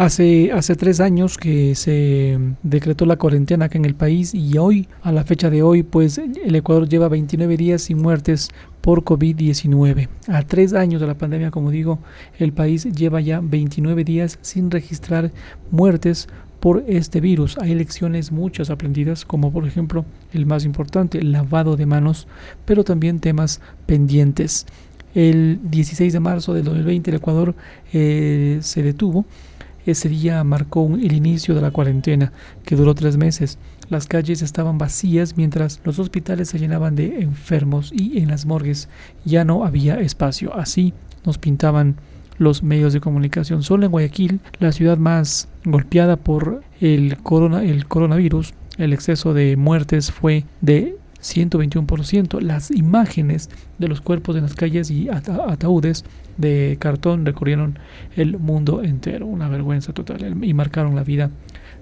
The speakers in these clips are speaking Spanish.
Hace, hace tres años que se decretó la cuarentena acá en el país y hoy, a la fecha de hoy, pues el Ecuador lleva 29 días sin muertes por COVID-19. A tres años de la pandemia, como digo, el país lleva ya 29 días sin registrar muertes por este virus. Hay lecciones muchas aprendidas, como por ejemplo el más importante, el lavado de manos, pero también temas pendientes. El 16 de marzo del 2020 el Ecuador eh, se detuvo. Ese día marcó el inicio de la cuarentena, que duró tres meses. Las calles estaban vacías mientras los hospitales se llenaban de enfermos y en las morgues ya no había espacio. Así nos pintaban los medios de comunicación. Solo en Guayaquil, la ciudad más golpeada por el, corona, el coronavirus, el exceso de muertes fue de 121%. Las imágenes de los cuerpos en las calles y ataúdes de cartón recorrieron el mundo entero. Una vergüenza total y marcaron la vida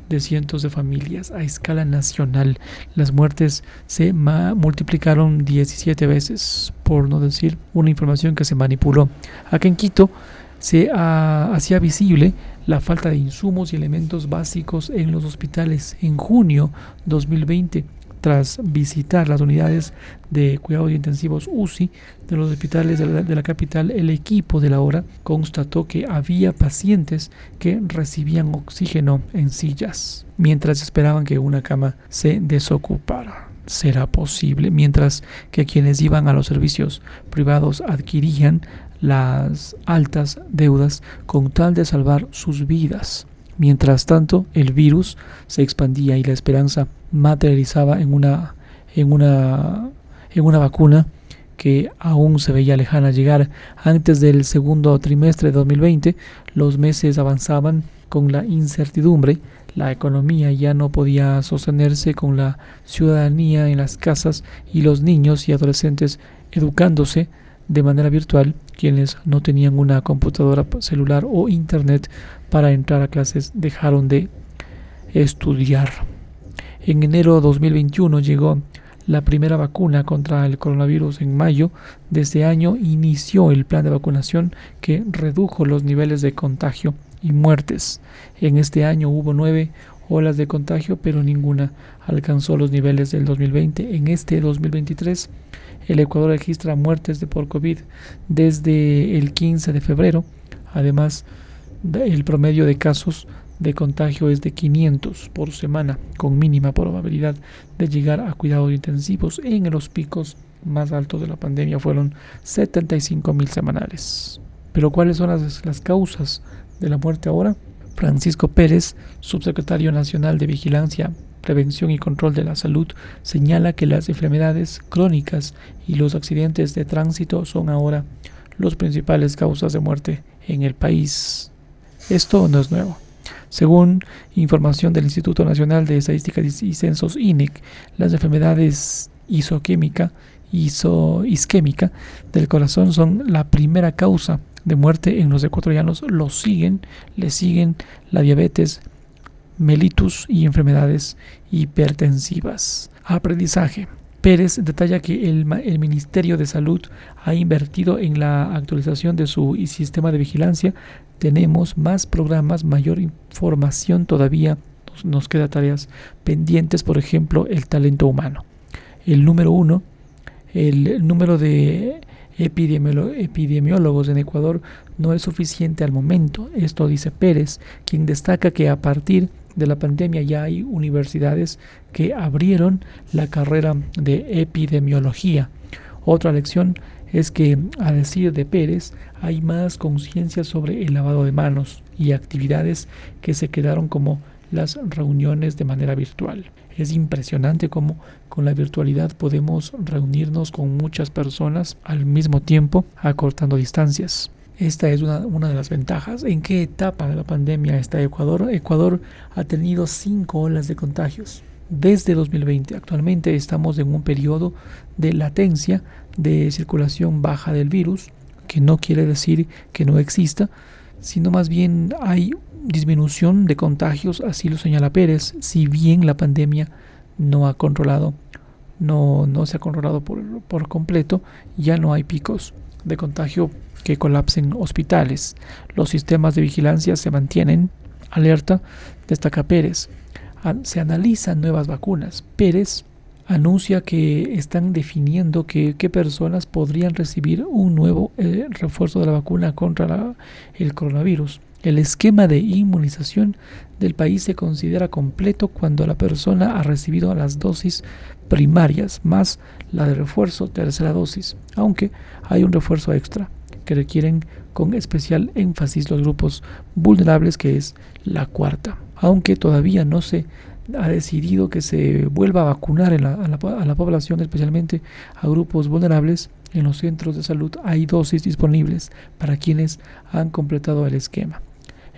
de cientos de familias a escala nacional. Las muertes se multiplicaron 17 veces, por no decir una información que se manipuló. Acá en Quito se hacía visible la falta de insumos y elementos básicos en los hospitales. En junio 2020, tras visitar las unidades de cuidados intensivos UCI de los hospitales de la, capital, el equipo de la hora constató que había pacientes que recibían oxígeno en sillas mientras esperaban que una cama se desocupara. Será posible, mientras que quienes iban a los servicios privados adquirían las altas deudas con tal de salvar sus vidas. Mientras tanto, el virus se expandía y la esperanza materializaba en una, en una, en una vacuna que aún se veía lejana llegar. Antes del segundo trimestre de 2020, los meses avanzaban con la incertidumbre. La economía ya no podía sostenerse con la ciudadanía en las casas y los niños y adolescentes educándose de manera virtual quienes no tenían una computadora celular o internet para entrar a clases dejaron de estudiar. En enero de 2021 llegó la primera vacuna contra el coronavirus en mayo de este año inició el plan de vacunación que redujo los niveles de contagio y muertes. En este año hubo nueve olas de contagio, pero ninguna alcanzó los niveles del 2020. En este 2023 el Ecuador registra muertes de por COVID desde el 15 de febrero. Además, el promedio de casos de contagio es de 500 por semana, con mínima probabilidad de llegar a cuidados intensivos. En los picos más altos de la pandemia fueron 75 mil semanales. Pero ¿cuáles son las, las causas de la muerte ahora? Francisco Pérez, subsecretario nacional de Vigilancia Prevención y Control de la Salud señala que las enfermedades crónicas y los accidentes de tránsito son ahora las principales causas de muerte en el país. Esto no es nuevo. Según información del Instituto Nacional de Estadísticas y Censos INEC, las enfermedades isoquímica, del corazón son la primera causa de muerte en los ecuatorianos. Lo siguen, le siguen la diabetes, mellitus y enfermedades hipertensivas. Aprendizaje. Pérez detalla que el, el, Ministerio de Salud ha invertido en la actualización de su sistema de vigilancia. Tenemos más programas, mayor información todavía. Nos, nos queda tareas pendientes, por ejemplo, el talento humano. El número uno, el número de epidemiólogos en Ecuador no es suficiente al momento. Esto dice Pérez, quien destaca que a partir de la pandemia ya hay universidades que abrieron la carrera de epidemiología. Otra lección es que, a decir de Pérez, hay más conciencia sobre el lavado de manos y actividades que se quedaron como las reuniones de manera virtual. Es impresionante cómo con la virtualidad podemos reunirnos con muchas personas al mismo tiempo, acortando distancias. Esta es una, de las ventajas. ¿En qué etapa de la pandemia está Ecuador? Ecuador ha tenido cinco olas de contagios desde 2020. Actualmente estamos en un periodo de latencia de circulación baja del virus, que no quiere decir que no exista, sino más bien hay disminución de contagios, así lo señala Pérez, si bien la pandemia no ha controlado, no, no se ha controlado por, por completo, ya no hay picos de contagio que colapsen hospitales. Los sistemas de vigilancia se mantienen alerta, destaca Pérez. Se analizan nuevas vacunas. Pérez anuncia que están definiendo qué personas podrían recibir un nuevo eh, refuerzo de la vacuna contra el coronavirus. El esquema de inmunización del país se considera completo cuando la persona ha recibido las dosis primarias más la de refuerzo tercera dosis, aunque hay un refuerzo extra que requieren con especial énfasis los grupos vulnerables que es la cuarta, aunque todavía no se ha decidido que se vuelva a vacunar a, la, población, especialmente a grupos vulnerables, en los centros de salud hay dosis disponibles para quienes han completado el esquema.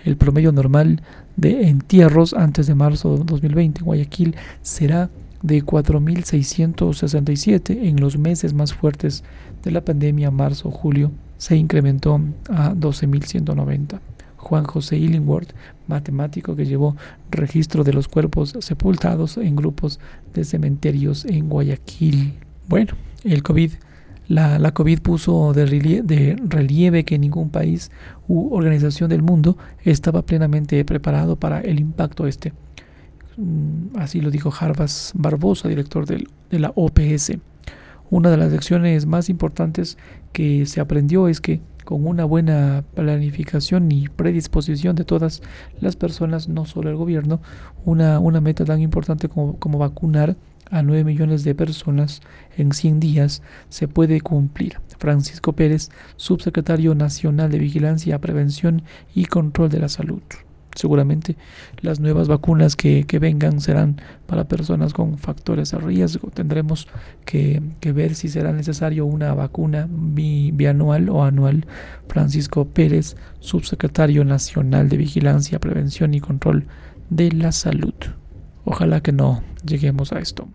El promedio normal de entierros antes de marzo de 2020 en Guayaquil será de 4.667 en los meses más fuertes de la pandemia, marzo-julio, se incrementó a 12.190. Juan José Illingworth, matemático que llevó registro de los cuerpos sepultados en grupos de cementerios en Guayaquil. Bueno, el COVID, la, COVID puso de relieve, que ningún país u organización del mundo estaba plenamente preparado para el impacto este. Mm, así lo dijo Jarbas Barbosa, director de la OPS. Una de las lecciones más importantes que se aprendió es que con una buena planificación y predisposición de todas las personas, no solo el gobierno, una, meta tan importante como, como vacunar a 9 millones de personas en 100 días se puede cumplir. Francisco Pérez, subsecretario nacional de Vigilancia, Prevención y Control de la Salud. Seguramente las nuevas vacunas que, vengan serán para personas con factores de riesgo. Tendremos que, ver si será necesario una vacuna bianual o anual. Francisco Pérez, subsecretario nacional de Vigilancia, Prevención y Control de la Salud. Ojalá que no lleguemos a esto.